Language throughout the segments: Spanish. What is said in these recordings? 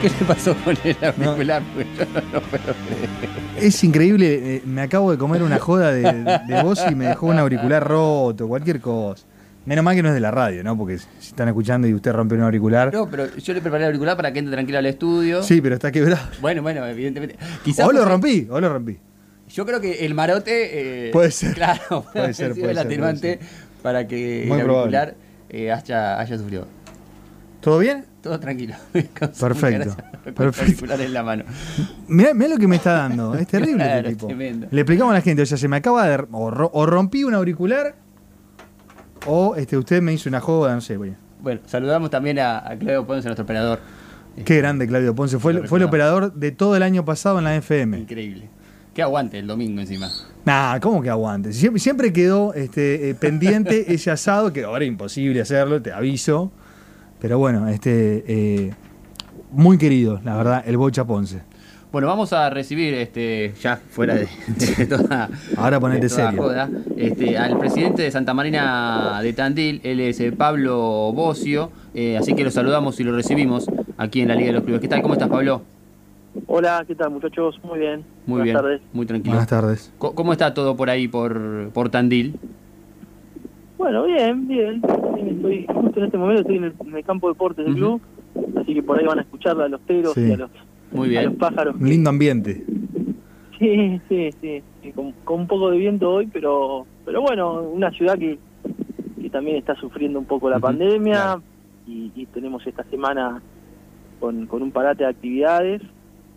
¿Qué le pasó con el auricular? Pues yo no lo puedo creer. Es increíble, eh, me acabo de comer una joda de, de vos y me dejó un auricular roto, cualquier cosa. Menos mal que no es de la radio, ¿no? Porque si están escuchando y usted rompe un auricular. No, pero yo le preparé el auricular para que entre tranquilo al estudio. Sí, pero está quebrado. Bueno, bueno, evidentemente. Quizás O lo rompí, o lo rompí. Yo creo que el marote. eh, Puede ser. Claro, Puede puede ser, ser puede el ser, atenuante puede para que Muy el auricular eh, haya, haya sufrido. ¿Todo bien? Todo tranquilo. Perfecto, el perfecto. en la mano. Mirá, mirá lo que me está dando, es terrible Claro, este es tipo. tremendo. Le explicamos a la gente, o sea, se me acaba de... O, ro- o rompí un auricular, o este, usted me hizo una joda, no sé, voy. Bueno, saludamos también a, a Claudio Ponce, nuestro operador. Qué grande Claudio Ponce, fue, Lo fue el operador de todo el año pasado en la FM. Increíble. Qué aguante el domingo encima. Nah, ¿cómo que aguante? Siempre, siempre quedó este, eh, pendiente ese asado, que ahora es imposible hacerlo, te aviso. Pero bueno, este eh, muy querido, la verdad, el Bocha Ponce. Bueno, vamos a recibir, este, ya fuera de, de toda, Ahora ponete de toda serio. joda, este, al presidente de Santa Marina de Tandil, él es eh, Pablo Bocio, eh, así que lo saludamos y lo recibimos aquí en la Liga de los Clubes. ¿Qué tal? ¿Cómo estás, Pablo? Hola, ¿qué tal muchachos? Muy bien. Muy Buenas bien, tardes. muy tranquilo. Buenas tardes. ¿Cómo está todo por ahí, por, por Tandil? Bueno, bien, bien. Estoy, justo en este momento estoy en el, en el campo de deportes del club, así que por ahí van a escuchar a los teros Sí. y a los, Muy a los bien. pájaros. Un lindo ambiente. Sí, sí, sí. Con, con un poco de viento hoy, pero pero bueno, una ciudad que, que también está sufriendo un poco la pandemia claro. y, y tenemos esta semana con, con un parate de actividades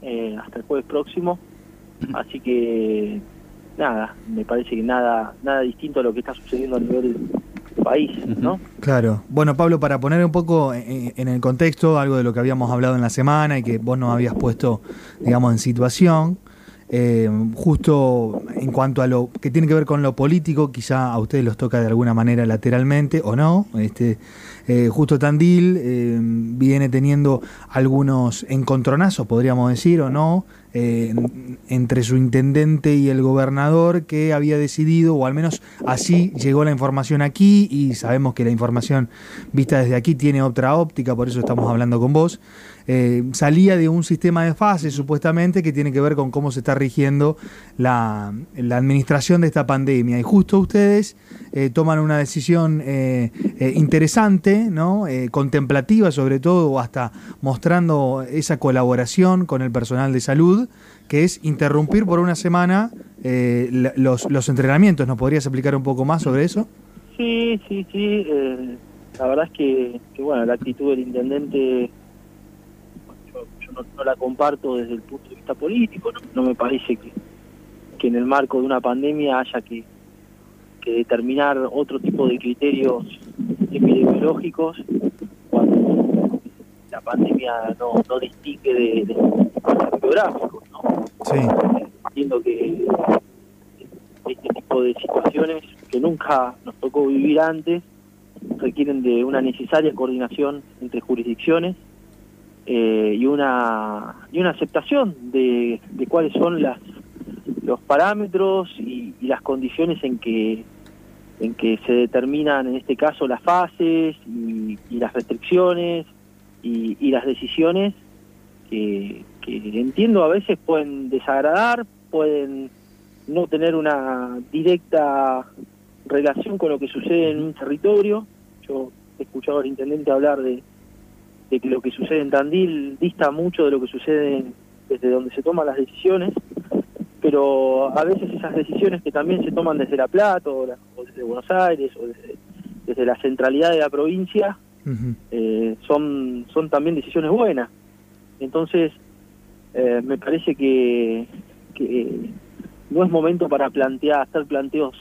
eh, hasta el jueves próximo. Así que nada, me parece que nada nada distinto a lo que está sucediendo a nivel país, ¿no? Claro. Bueno, Pablo, para poner un poco en, en el contexto algo de lo que habíamos hablado en la semana y que vos nos habías puesto, digamos, en situación, eh, justo en cuanto a lo que tiene que ver con lo político, quizá a ustedes los toca de alguna manera lateralmente o no. Este, eh, justo Tandil eh, viene teniendo algunos encontronazos, podríamos decir, o no, en- entre su intendente y el gobernador que había decidido, o al menos así llegó la información aquí, y sabemos que la información vista desde aquí tiene otra óptica, por eso estamos hablando con vos. eh, salía de un sistema de fases supuestamente que tiene que ver con cómo se está rigiendo la, la administración de esta pandemia. Y justo ustedes eh, toman una decisión eh, interesante, ¿no? Contemplativa sobre todo, hasta mostrando esa colaboración con el personal de salud, que es interrumpir por una semana eh, los, los entrenamientos. ¿Nos podrías explicar un poco más sobre eso? Sí, sí, sí. eh, la verdad es que, bueno, la actitud del intendente yo, yo no, la comparto desde el punto de vista político. No, no me parece que, que en el marco de una pandemia haya que, que determinar otro tipo de criterios epidemiológicos cuando la pandemia no, no distingue de, de geográficos, ¿no? Sí. entiendo que este tipo de situaciones que nunca nos tocó vivir antes requieren de una necesaria coordinación entre jurisdicciones eh, y una y una aceptación de, de cuáles son las los parámetros y, y las condiciones en que en que se determinan en este caso las fases y, y las restricciones y, y las decisiones que, que entiendo a veces pueden desagradar, pueden no tener una directa relación con lo que sucede en un territorio. Yo he escuchado al intendente hablar de, de que lo que sucede en Tandil dista mucho de lo que sucede en- desde donde se toman las decisiones, pero a veces esas decisiones que también se toman desde La Plata o, la- o desde Buenos Aires o desde, desde la centralidad de la provincia Eh, son, son también decisiones buenas. Entonces, eh, me parece que, que no es momento para plantear, hacer planteos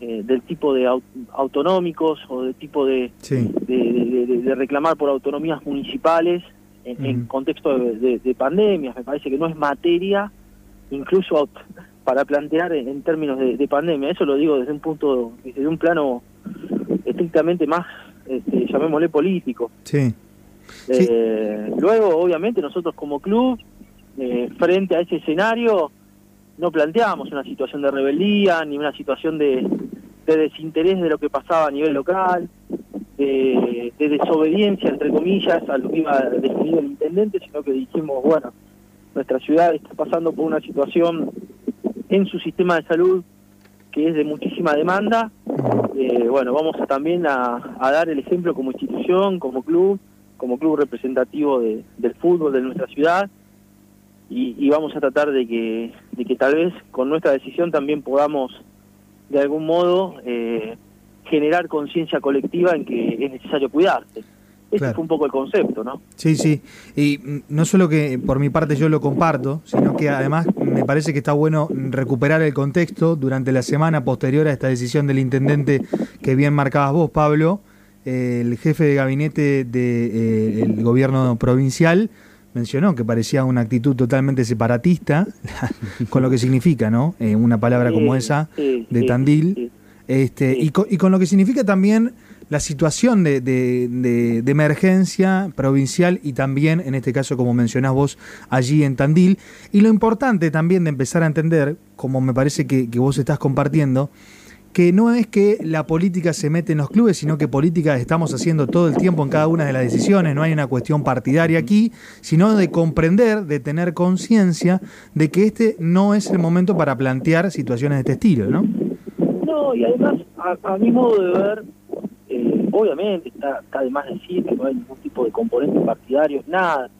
eh, del tipo de au- autonómicos o del tipo de, Sí. de, de- reclamar por autonomías municipales en, contexto de, de- de pandemias. Me parece que no es materia incluso para plantear en, en términos de, de pandemia. Eso lo digo desde un punto, desde un plano estrictamente más, este, llamémosle político. Sí. Eh, luego, obviamente, nosotros como club, eh, frente a ese escenario, no planteamos una situación de rebeldía ni una situación de, de desinterés de lo que pasaba a nivel local. de, desobediencia, entre comillas, a lo que iba a definir el intendente, sino que dijimos, bueno, nuestra ciudad está pasando por una situación en su sistema de salud que es de muchísima demanda. Eh, bueno, vamos a también a, dar el ejemplo como institución, como club, como club representativo del fútbol de nuestra ciudad y, vamos a tratar de que, de que tal vez con nuestra decisión también podamos de algún modo eh, generar conciencia colectiva en que es necesario cuidarse. Ese fue un poco el concepto, ¿no? Sí, sí. Y no solo que por mi parte yo lo comparto, sino que además me parece que está bueno recuperar el contexto durante la semana posterior a esta decisión del intendente que bien marcabas vos, Pablo, el jefe de gabinete del eh, gobierno provincial mencionó que parecía una actitud totalmente separatista, con lo que significa, ¿no? Eh, una palabra como esa de Tandil. Este, y con, y, con, lo que significa también la situación de, emergencia provincial y también, en este caso, como mencionás vos, allí en Tandil. Y lo importante también de empezar a entender, como me parece que, vos estás compartiendo, que no es que la política se mete en los clubes, sino que política estamos haciendo todo el tiempo en cada una de las decisiones, no hay una cuestión partidaria aquí, sino de comprender, de tener conciencia de que este no es el momento para plantear situaciones de este estilo, ¿no? No, y además, a, mi modo de ver, obviamente está, está de más decir que no hay ningún tipo de componente partidario, nada.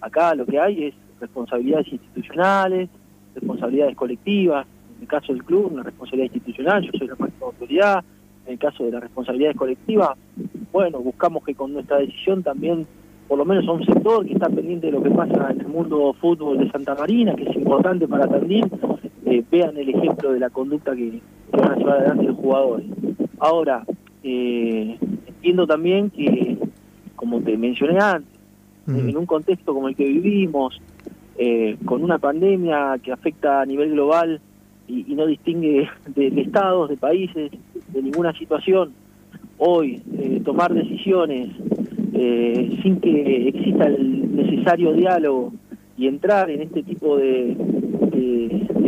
Acá lo que hay es responsabilidades institucionales, responsabilidades colectivas, en el caso del club, una responsabilidad institucional, yo soy la máxima autoridad. En el caso de las responsabilidades colectivas, bueno, buscamos que con nuestra decisión también, por lo menos a un sector que está pendiente de lo que pasa en el mundo fútbol de Santa Marina, que es importante para Tandil, eh, vean el ejemplo de la conducta que, van a llevar adelante los jugadores. Ahora, eh, entiendo también que, como te mencioné antes, en un contexto como el que vivimos, eh, con una pandemia que afecta a nivel global y, no distingue de, estados, de países, de ninguna situación. Hoy, eh, tomar decisiones eh, sin que exista el necesario diálogo y entrar en este tipo de,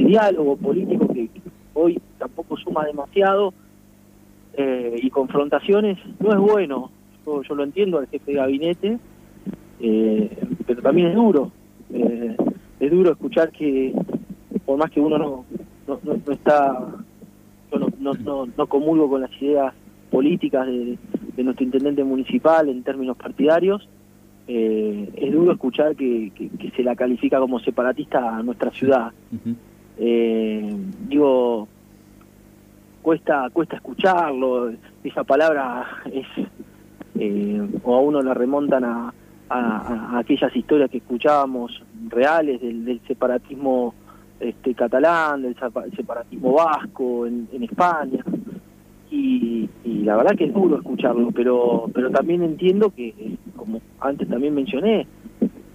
diálogo político que hoy tampoco suma demasiado eh, y confrontaciones, no es bueno. Yo, yo, lo entiendo al jefe de gabinete, pero también es duro. es duro escuchar que por más que uno no, no, no, está, yo no, no, no, comulgo con las ideas políticas de, nuestro intendente municipal en términos partidarios. Eh, es duro escuchar que, que, se la califica como separatista a nuestra ciudad. Eh, digo, cuesta cuesta escucharlo, esa palabra es, eh, o a uno la remontan a, aquellas historias que escuchábamos reales del, del separatismo este, catalán, del separatismo vasco en, España. Y, la verdad que es duro escucharlo, pero, pero también entiendo que, como antes también mencioné,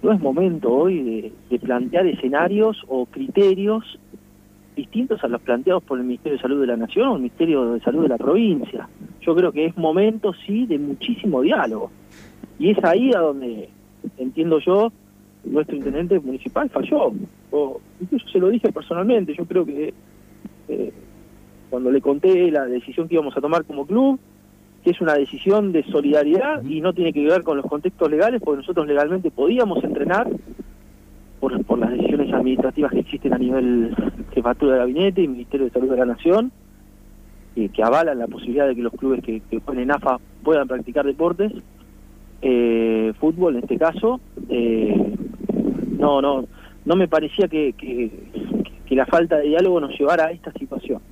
no es momento hoy de, plantear escenarios o criterios distintos a los planteados por el Ministerio de Salud de la Nación o el Ministerio de Salud de la provincia. Yo creo que es momento, sí, de muchísimo diálogo. Y es ahí a donde, entiendo yo, nuestro intendente municipal falló. O, incluso se lo dije personalmente, yo creo que eh, cuando le conté la decisión que íbamos a tomar como club, que es una decisión de solidaridad y no tiene que ver con los contextos legales, porque nosotros legalmente podíamos entrenar por, por las decisiones administrativas que existen a nivel jefatura de gabinete y Ministerio de Salud de la Nación, eh, que avalan la posibilidad de que los clubes que, que jueguen en AFA puedan practicar deportes, eh, fútbol en este caso, eh, no, no, no me parecía que, que, la falta de diálogo nos llevara a esta situación.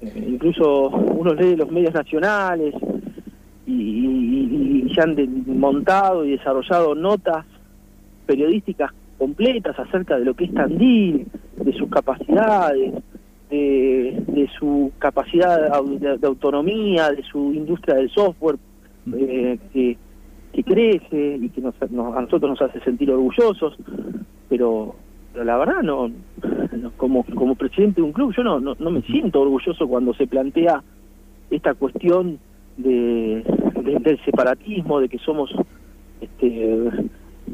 Eh, incluso uno lee los medios nacionales y, se han montado y desarrollado notas periodísticas completas acerca de lo que es Tandil, de sus capacidades, de, su capacidad de, autonomía, de su industria del software, eh, que, que crece y que nos, a nosotros nos hace sentir orgullosos, pero, la verdad no, como como presidente de un club yo no, no, me siento orgulloso cuando se plantea esta cuestión de, del separatismo, de que somos este,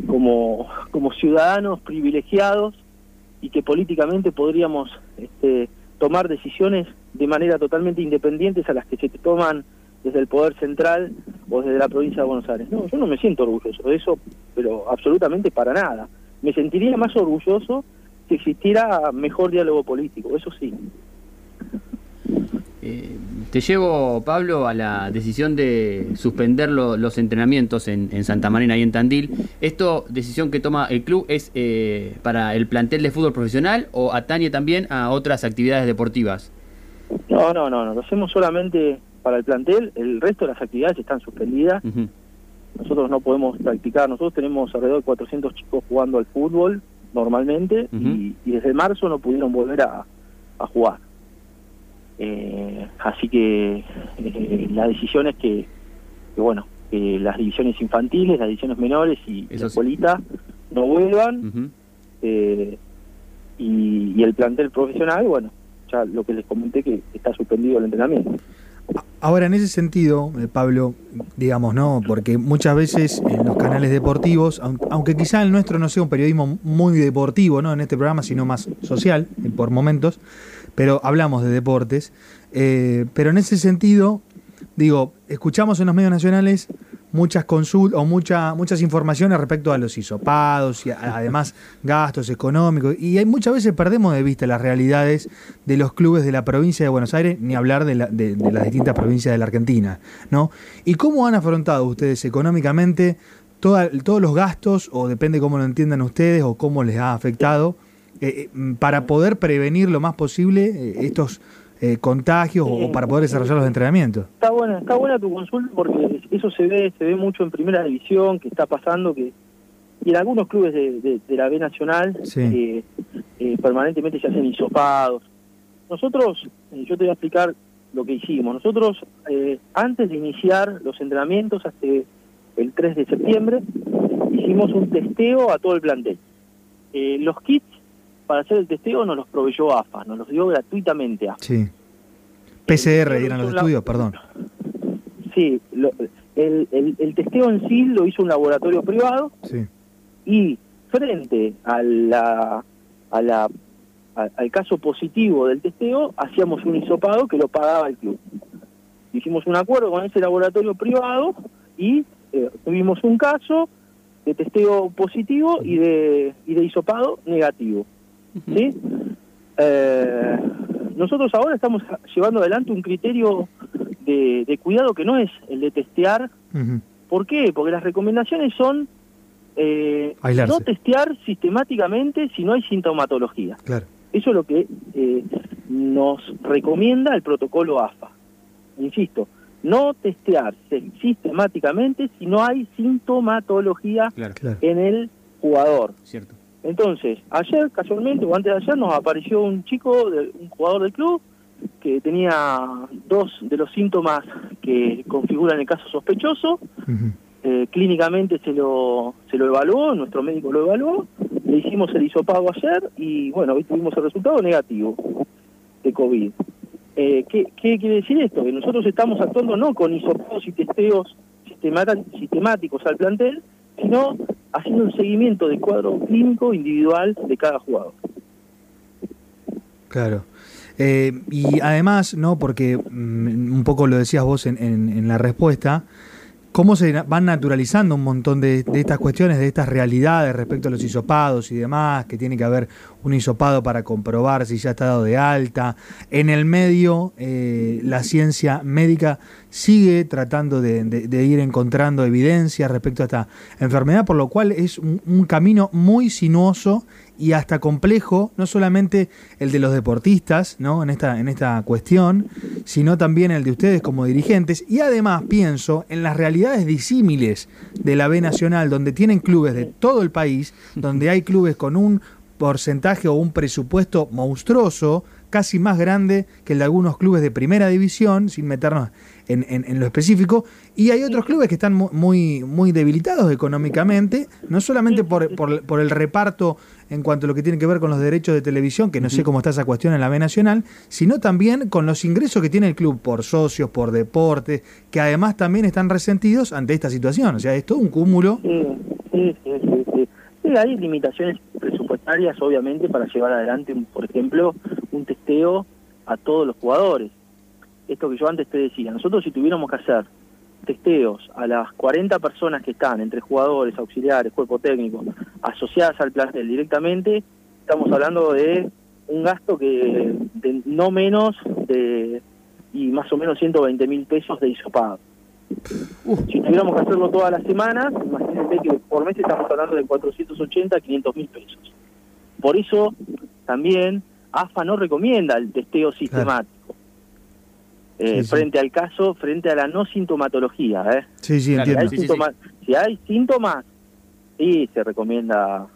como, como ciudadanos privilegiados y que políticamente podríamos este, tomar decisiones de manera totalmente independientes a las que se toman desde el poder central o desde la provincia de Buenos Aires. No, yo no me siento orgulloso de eso, pero absolutamente para nada. Me sentiría más orgulloso si existiera mejor diálogo político, eso sí. Eh, te llevo, Pablo, a la decisión de suspender los entrenamientos en, Santa Marina y en Tandil. ¿Esto, decisión que toma el club, es eh, para el plantel de fútbol profesional o atañe también a otras actividades deportivas? No, no, no, no, lo hacemos solamente para el plantel, el resto de las actividades están suspendidas. Nosotros no podemos practicar, nosotros tenemos alrededor de 400 chicos jugando al fútbol normalmente y, desde marzo no pudieron volver a jugar. Eh, así que eh, la decisión es que, bueno, que las divisiones infantiles, las divisiones menores y la escuelita no vuelvan. Eh, y, el plantel profesional, bueno, ya lo que les comenté que está suspendido el entrenamiento. Ahora, en ese sentido, Pablo, digamos, ¿no? Porque muchas veces en los canales deportivos, aunque quizá el nuestro no sea un periodismo muy deportivo, ¿no? En este programa, sino más social, por momentos, pero hablamos de deportes. Eh, pero en ese sentido, digo, escuchamos en los medios nacionales muchas consultas o mucha, muchas informaciones respecto a los hisopados y además gastos económicos. Y hay, muchas veces perdemos de vista las realidades de los clubes de la provincia de Buenos Aires, ni hablar de, las distintas provincias de la Argentina. ¿no? ¿Y cómo han afrontado ustedes económicamente todos los gastos, o depende cómo lo entiendan ustedes, o cómo les ha afectado? Eh, eh, para poder prevenir lo más posible eh, estos contagios o para poder desarrollar los entrenamientos. Está buena, está buena tu consulta porque eso se ve, se ve mucho en primera división, que está pasando que y en algunos clubes de, la B Nacional permanentemente se hacen hisopados. Nosotros, yo te voy a explicar lo que hicimos. Nosotros, antes de iniciar los entrenamientos, hasta el 3 de septiembre, hicimos un testeo a todo el plantel. los kits para hacer el testeo nos los proveyó AFA, nos los dio gratuitamente AFA. Sí. PCR eran los estudios, perdón. Sí, el, el, testeo en sí lo hizo un laboratorio privado sí. y frente a la, a la, al caso positivo del testeo hacíamos un hisopado que lo pagaba el club. Hicimos un acuerdo con ese laboratorio privado y eh, tuvimos un caso de testeo positivo y de, y de hisopado negativo. ¿Sí? Eh, nosotros ahora estamos llevando adelante un criterio de, cuidado que no es el de testear. ¿Por qué? Porque las recomendaciones son eh, no testear sistemáticamente si no hay sintomatología. Claro. Eso es lo que eh, nos recomienda el protocolo AFA. Insisto, no testear sistemáticamente si no hay sintomatología en el jugador. Cierto. Entonces, ayer, casualmente, o antes de ayer, nos apareció un chico, un jugador del club, que tenía dos de los síntomas que configuran el caso sospechoso. Eh, clínicamente se lo, se lo evaluó, nuestro médico lo evaluó, le hicimos el hisopago ayer y bueno, hoy tuvimos el resultado negativo de COVID. Eh, ¿qué, ¿Qué quiere decir esto? Que nosotros estamos actuando no con hisopagos y testeos sistemáticos al plantel, sino haciendo un seguimiento del cuadro clínico individual de cada jugador. Claro. Eh, y además, ¿no? Porque mm, un poco lo decías vos en, en la respuesta, cómo se van naturalizando un montón de, estas cuestiones, de estas realidades respecto a los hisopados y demás, que tiene que haber un hisopado para comprobar si ya está dado de alta. En el medio, eh, la ciencia médica sigue tratando de, ir encontrando evidencias respecto a esta enfermedad, por lo cual es un camino muy sinuoso y hasta complejo, no solamente el de los deportistas, ¿no? En esta, en esta cuestión, sino también el de ustedes como dirigentes. Y además pienso en las realidades disímiles de la B Nacional, donde tienen clubes de todo el país, donde hay clubes con un porcentaje o un presupuesto monstruoso, casi más grande que el de algunos clubes de primera división, sin meternos en, lo específico, y hay otros clubes que están muy, muy debilitados económicamente, no solamente por, por, el reparto en cuanto a lo que tiene que ver con los derechos de televisión, que no sé cómo está esa cuestión en la B Nacional, sino también con los ingresos que tiene el club por socios, por deportes, que además también están resentidos ante esta situación. O sea, es todo un cúmulo. Sí, sí, sí, sí. hay limitaciones presupuestarias, obviamente, para llevar adelante, por ejemplo, un testeo a todos los jugadores esto que yo antes te decía, nosotros si tuviéramos que hacer testeos a las 40 personas que están, entre jugadores, auxiliares, cuerpo técnico, asociadas al plantel directamente, estamos hablando de un gasto que de no menos de y más o menos 120 mil pesos de isopado. Si tuviéramos que hacerlo todas las semanas, imagínense que por mes estamos hablando de 480 500 mil pesos. Por eso también AFA no recomienda el testeo sistemático. Eh, frente al caso, frente a la no sintomatología. ¿eh? Sí, sí, entiendo. Si hay, síntoma- si hay síntomas, sí se recomienda.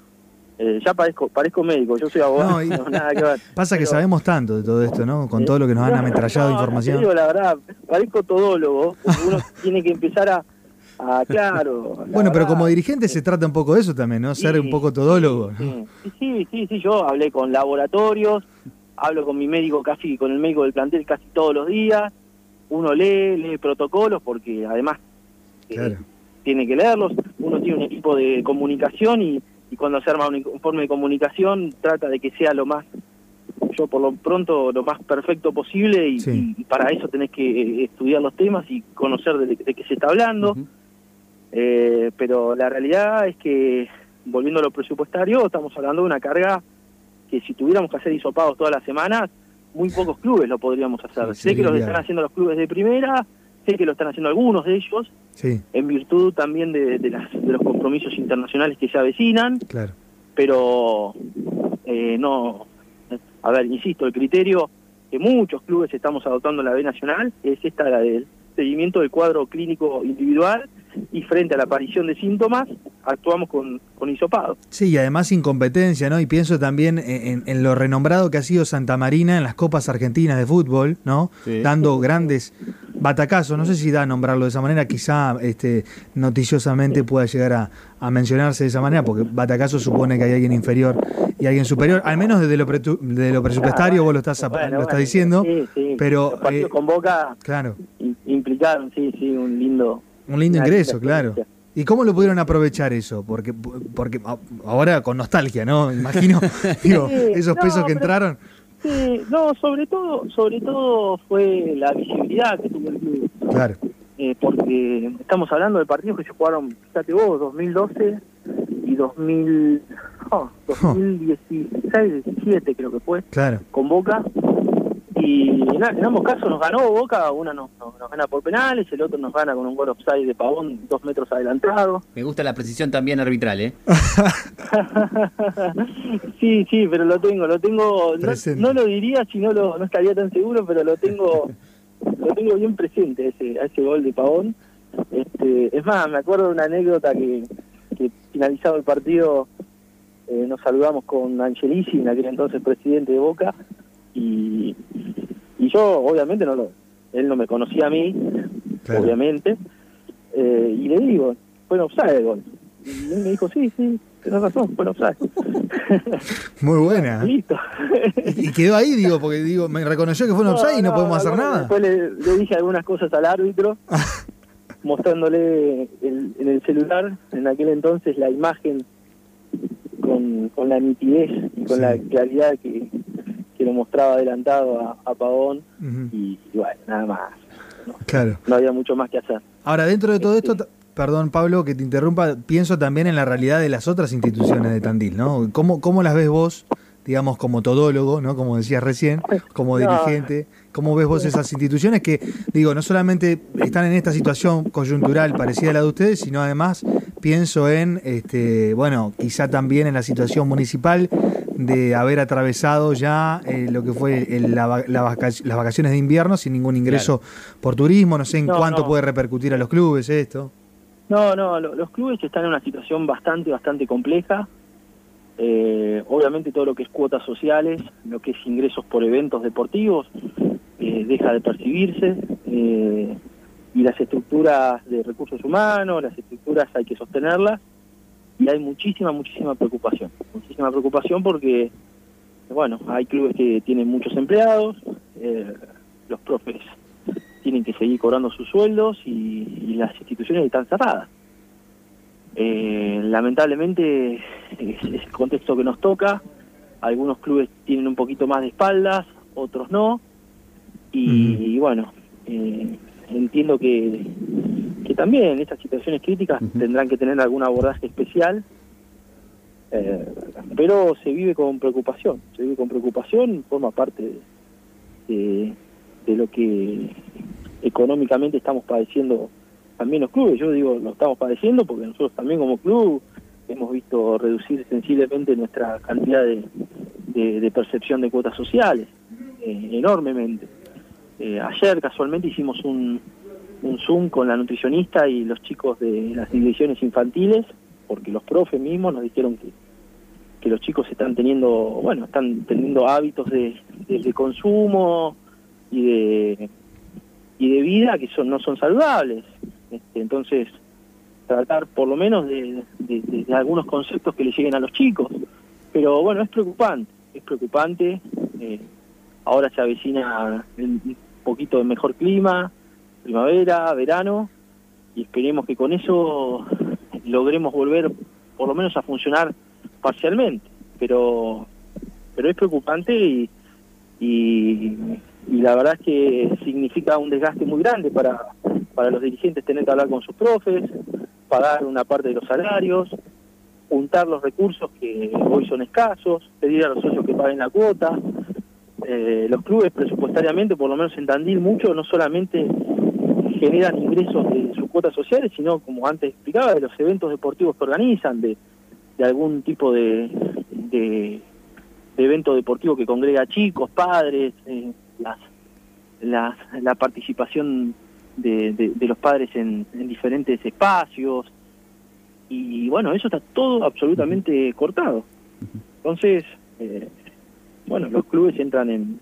eh, ya parezco, parezco médico, yo soy abogado, No, y- no, nada que ver. Pasa que Pero- sabemos tanto de todo esto, ¿no? Con todo lo que nos han ametrallado de no, información. la verdad, parezco todólogo, uno tiene que empezar a, a claro. la Bueno, pero verdad, como dirigente se trata un poco de eso también, ¿no? Ser sí, un poco todólogo. sí, sí, sí, sí, yo hablé con laboratorios, hablo con mi médico casi, con el médico del plantel casi todos los días, uno lee, lee protocolos porque además eh, tiene que leerlos, uno tiene un equipo de comunicación y, y cuando se arma un informe de comunicación trata de que sea lo más, yo por lo pronto lo más perfecto posible y, Sí. y para eso tenés que eh, estudiar los temas y conocer de, de qué se está hablando. Eh, pero la realidad es que, volviendo a lo presupuestario, estamos hablando de una carga que si tuviéramos que hacer hisopados todas las semanas, muy pocos clubes lo podríamos hacer. Sí, sé que lo están haciendo los clubes de primera, sé que lo están haciendo algunos de ellos, Sí, en virtud también de, de las, de los compromisos internacionales que se avecinan, claro. pero eh, no, a ver, insisto, el criterio que muchos clubes estamos adoptando en la B Nacional es esta, la del seguimiento del cuadro clínico individual y frente a la aparición de síntomas actuamos con, con hisopado. Sí, y además sin competencia, ¿no? Y pienso también en, en lo renombrado que ha sido Santa Marina en las Copas Argentinas de fútbol, ¿no? Sí. Dando grandes batacazos, no sé si da a nombrarlo de esa manera, quizá este, noticiosamente pueda llegar a, a mencionarse de esa manera, porque batacazo supone que hay alguien inferior y alguien superior, al menos desde lo, pretu- de lo presupuestario vos lo estás, Bueno, lo estás bueno, diciendo, sí, sí. pero, Los partidos eh, con Boca claro, im- implicaron, sí, sí, un lindo... un lindo ingreso, claro. ¿Y cómo lo pudieron aprovechar eso? Porque, porque a- ahora con nostalgia, ¿no? Imagino, digo, esos no, pesos que entraron. Sí, no, sobre todo, sobre todo fue la visibilidad que tuvo el club. Claro, eh, porque estamos hablando de partidos que se jugaron, fíjate vos, 2012 y 2000, oh, 2016, 17 creo que fue, claro. con Boca. Y en, a- en ambos casos nos ganó Boca, una nos, nos- nos gana por penales, el otro nos gana con un gol offside de Pavón dos metros adelantado. Me gusta la precisión también arbitral, ¿eh? sí, sí, pero lo tengo, lo tengo, no, lo diría si no lo no estaría tan seguro, pero lo tengo lo tengo bien presente a ese, a ese gol de Pavón. Este, es más, me acuerdo de una anécdota que, que finalizado el partido eh, nos saludamos con Angelici, en aquel entonces presidente de Boca, y, y yo obviamente no lo, él no me conocía a mí, Claro. obviamente, eh, y le digo, fue en offside el gol. Y él me dijo, sí, sí, tenés razón, fue en offside. Muy buena. Listo. Y y quedó ahí, digo, porque digo, me reconoció que fue un offside y no, podemos hacer nada. Después le, le dije algunas cosas al árbitro, mostrándole el- en el celular, en aquel entonces, la imagen con, con la nitidez y con Sí. la claridad que, que lo mostraba adelantado a, a Pavón. Y, y bueno, nada más. Claro. No había mucho más que hacer. Ahora, dentro de todo Este- esto, perdón Pablo que te interrumpa, pienso también en la realidad de las otras instituciones de Tandil, ¿no? ¿Cómo, cómo las ves vos, digamos, como todólogo, ¿no? Como decías recién, como No. dirigente? ¿Cómo ves vos esas instituciones que, digo, no solamente están en esta situación coyuntural parecida a la de ustedes, sino además pienso en, este, bueno, quizá también en la situación municipal de haber atravesado ya eh, lo que fue el- la la vaca- las vacaciones de invierno sin ningún ingreso por turismo, no sé en No, cuánto no. puede repercutir a los clubes esto. No, no, lo- los clubes están en una situación bastante, bastante compleja. Eh, obviamente todo lo que es cuotas sociales, lo que es ingresos por eventos deportivos, eh, deja de percibirse. eh, y las estructuras de recursos humanos, las estructuras hay que sostenerlas. Y hay muchísima, muchísima preocupación. Muchísima preocupación porque, bueno, hay clubes que tienen muchos empleados, eh, los profes tienen que seguir cobrando sus sueldos y, y las instituciones están cerradas. Eh, lamentablemente es, es el contexto que nos toca. Algunos clubes tienen un poquito más de espaldas, otros no. Y, Mm. y bueno, eh, entiendo que, que también estas situaciones críticas tendrán que tener algún abordaje especial, eh, pero se vive con preocupación, se vive con preocupación, forma parte de, de lo que económicamente estamos padeciendo también los clubes. Yo digo, lo estamos padeciendo porque nosotros también como club hemos visto reducir sensiblemente nuestra cantidad de, de, percepción de cuotas sociales, eh, enormemente. Eh, ayer casualmente hicimos un, un Zoom con la nutricionista y los chicos de las divisiones infantiles, porque los profes mismos nos dijeron que, que los chicos están teniendo, bueno, están teniendo hábitos de, de, consumo y de, y de vida que son, no son saludables. Este, entonces, tratar por lo menos de, de, algunos conceptos que le lleguen a los chicos. Pero bueno, es preocupante, es preocupante. Eh, ahora se avecina un poquito de mejor clima, primavera, verano, y esperemos que con eso logremos volver por lo menos a funcionar parcialmente. Pero, pero es preocupante y, y, la verdad es que significa un desgaste muy grande para, para los dirigentes tener que hablar con sus profes, pagar una parte de los salarios, juntar los recursos que hoy son escasos, pedir a los socios que paguen la cuota. Eh, los clubes presupuestariamente, por lo menos en Tandil, mucho no solamente generan ingresos de sus cuotas sociales, sino, como antes explicaba, de los eventos deportivos que organizan, de, de algún tipo de, de, evento deportivo que congrega chicos, padres, eh, las, las, la participación de, de, los padres en, diferentes espacios. Y bueno, eso está todo absolutamente cortado. Entonces, eh, bueno, los clubes entran en,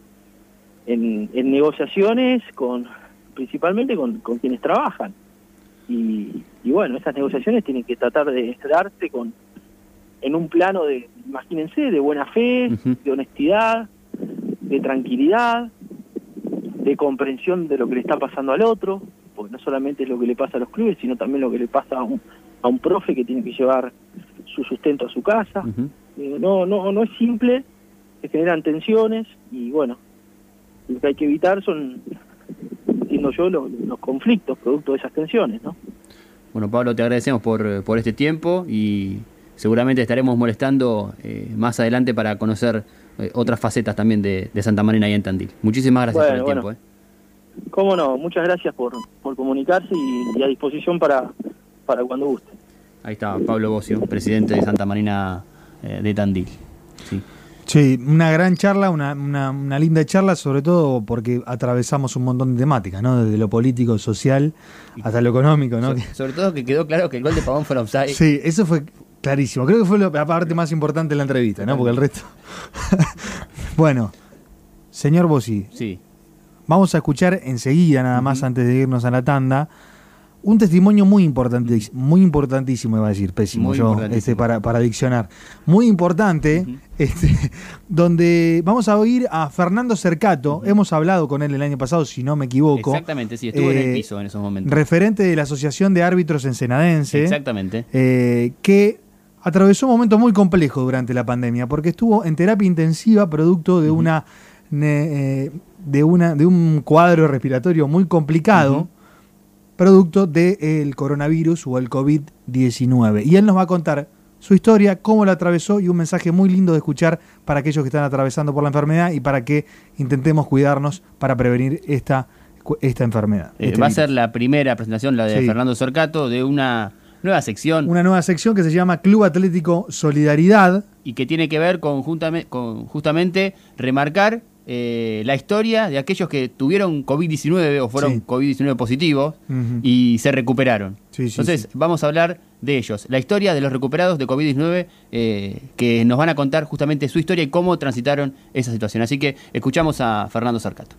en, negociaciones con principalmente con, con quienes trabajan. Y, y, bueno, esas negociaciones tienen que tratar de darse con en un plano de, imagínense, de buena fe, de honestidad, de tranquilidad, de comprensión de lo que le está pasando al otro, porque no solamente es lo que le pasa a los clubes, sino también lo que le pasa a un, a un profe que tiene que llevar su sustento a su casa. Eh, no, no, no es simple, se generan tensiones y bueno, lo que hay que evitar son, entiendo yo, los, los conflictos producto de esas tensiones, ¿no? Bueno, Pablo, te agradecemos por, por este tiempo y seguramente estaremos molestando eh, más adelante para conocer eh, otras facetas también de, Santa Marina y en Tandil. Muchísimas gracias por el tiempo. Eh. Cómo no, muchas gracias por, por comunicarse y, a disposición para, para cuando guste. Ahí está Pablo Bocio, presidente de Santa Marina de Tandil. Sí. Sí, una gran charla, una, una, linda charla, sobre todo porque atravesamos un montón de temáticas, ¿no? Desde lo político, social, hasta lo económico, ¿no? sobre todo que quedó claro que el gol de Pavón fue offside. Sí, eso fue clarísimo. Creo que fue la parte más importante de la entrevista, ¿no? Porque el resto... bueno, señor Bossi. Sí. Vamos a escuchar enseguida, nada más antes de irnos a la tanda, un testimonio muy importante, muy importantísimo, iba a decir, pésimo yo, este, para, para diccionar. Muy importante, este, donde vamos a oír a Fernando Cercato. Hemos hablado con él el año pasado, si no me equivoco. Exactamente, sí, estuvo en el eh, piso en esos momentos. Referente de la Asociación de Árbitros Ensenadense. Exactamente. Eh, que atravesó un momento muy complejo durante la pandemia, porque estuvo en terapia intensiva producto de una. Eh, de, una, de un cuadro respiratorio muy complicado producto del coronavirus o el COVID-19. Y él nos va a contar su historia, cómo la atravesó y un mensaje muy lindo de escuchar para aquellos que están atravesando por la enfermedad y para que intentemos cuidarnos para prevenir esta, esta enfermedad. Eh, este va a ser la primera presentación, la de Fernando Sorcato, de una nueva sección. Una nueva sección que se llama Club Atlético Solidaridad. Y que tiene que ver con, con justamente remarcar eh, la historia de aquellos que tuvieron COVID-19 o fueron COVID-19 positivos y se recuperaron. Entonces, vamos a hablar de ellos. La historia de los recuperados de COVID-19 eh, que nos van a contar justamente su historia y cómo transitaron esa situación. Así que escuchamos a Fernando Sarcato.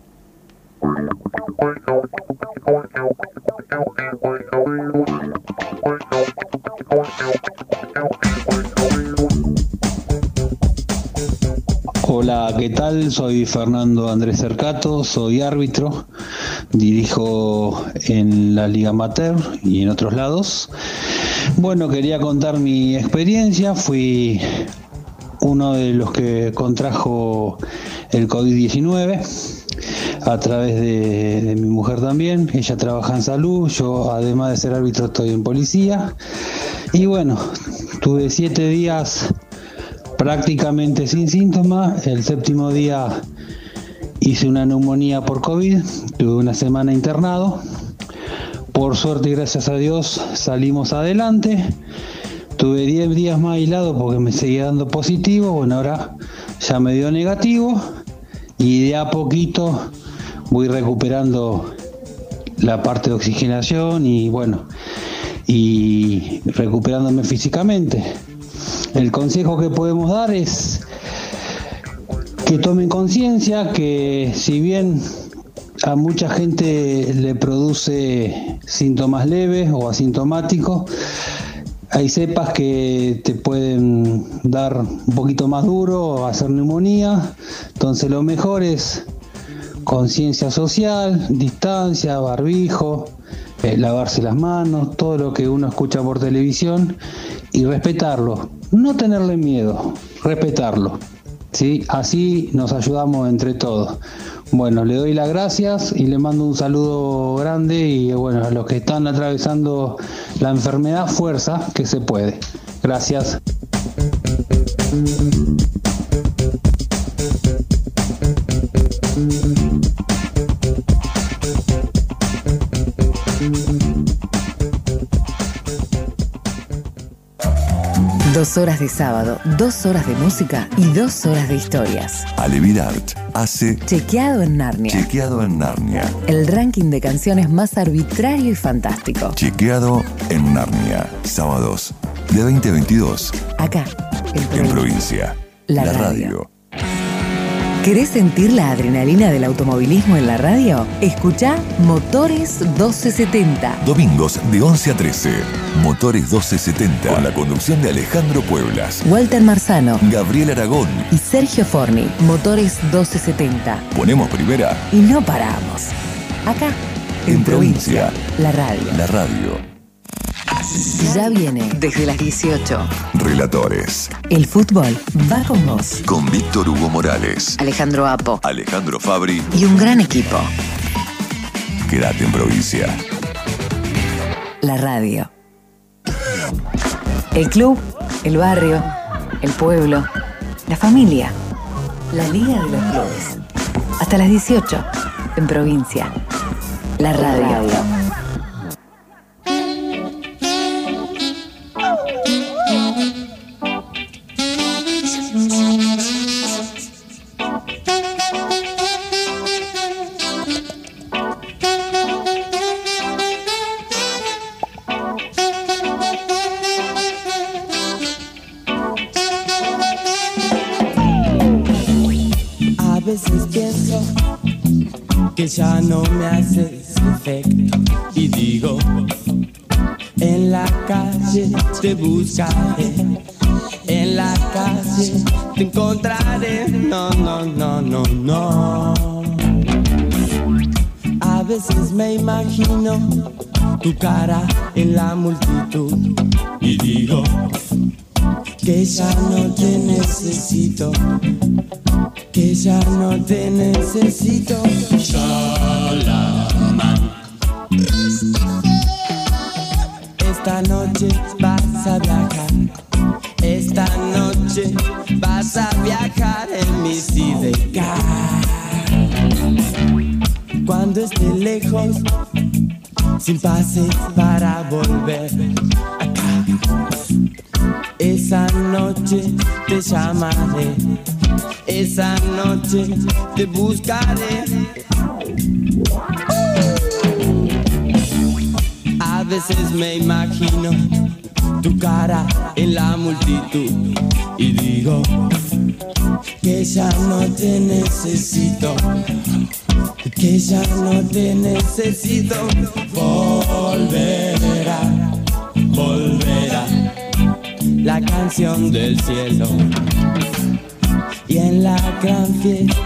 Hola, ¿qué tal? Soy Fernando Andrés Cercato, soy árbitro, dirijo en la Liga Amateur y en otros lados. Bueno, quería contar mi experiencia, fui uno de los que contrajo el COVID-19. a través de, de, mi mujer también. Ella trabaja en salud, yo además de ser árbitro estoy en policía. Y bueno, tuve siete días prácticamente sin síntomas. El séptimo día hice una neumonía por COVID, tuve una semana internado. Por suerte y gracias a Dios salimos adelante. Tuve 10 días más aislado porque me seguía dando positivo. Bueno, ahora ya me dio negativo y de a poquito voy recuperando la parte de oxigenación y bueno, y recuperándome físicamente. El consejo que podemos dar es que tomen conciencia que si bien a mucha gente le produce síntomas leves o asintomáticos, hay cepas que te pueden dar un poquito más duro hacer neumonía, entonces lo mejor es conciencia social, distancia, barbijo, eh, lavarse las manos, todo lo que uno escucha por televisión y respetarlo, no tenerle miedo, respetarlo. ¿sí? Así nos ayudamos entre todos. Bueno, le doy las gracias y le mando un saludo grande y bueno, a los que están atravesando la enfermedad, fuerza, que se puede. Gracias. Dos horas de sábado, dos horas de música y dos horas de historias. Alevidart hace Chequeado en Narnia. Chequeado en Narnia. El ranking de canciones más arbitrario y fantástico. Chequeado en Narnia. Sábados de 2022. Acá, en, En provincia. La radio. ¿Querés sentir la adrenalina del automovilismo en la radio? Escucha Motores 1270. Domingos de 11 a 13. Motores 1270. Con la conducción de Alejandro Pueblas. Walter Marzano Gabriel Aragón. y Sergio Forni. Motores 1270. Ponemos primera Y no paramos. Acá, en provincia. la radio. La radio. Ya viene desde las 18. Relatores. El fútbol va con vos. Con Víctor Hugo Morales. Alejandro Apo Alejandro Fabri. y un gran equipo. Quédate en provincia. La radio. El club, el barrio, el pueblo, la familia. La Liga de los Clubes. Hasta las 18. En provincia. La radio. Buscaré, en la calle te encontraré, no, no, no, no, no. A veces me imagino tu cara en la multitud y digo que ya no te necesito que ya no te necesito. Shalaman. Esta noche Esta noche vas a viajar en mi sidecar. Cuando esté lejos, sin pase para volver acá. Esa noche te llamaré. Esa noche te buscaré. A veces me imagino tu cara en la multitud y digo que ya no te necesito, que ya no te necesito. Volverá, volverá la canción del cielo y en la gran fiesta.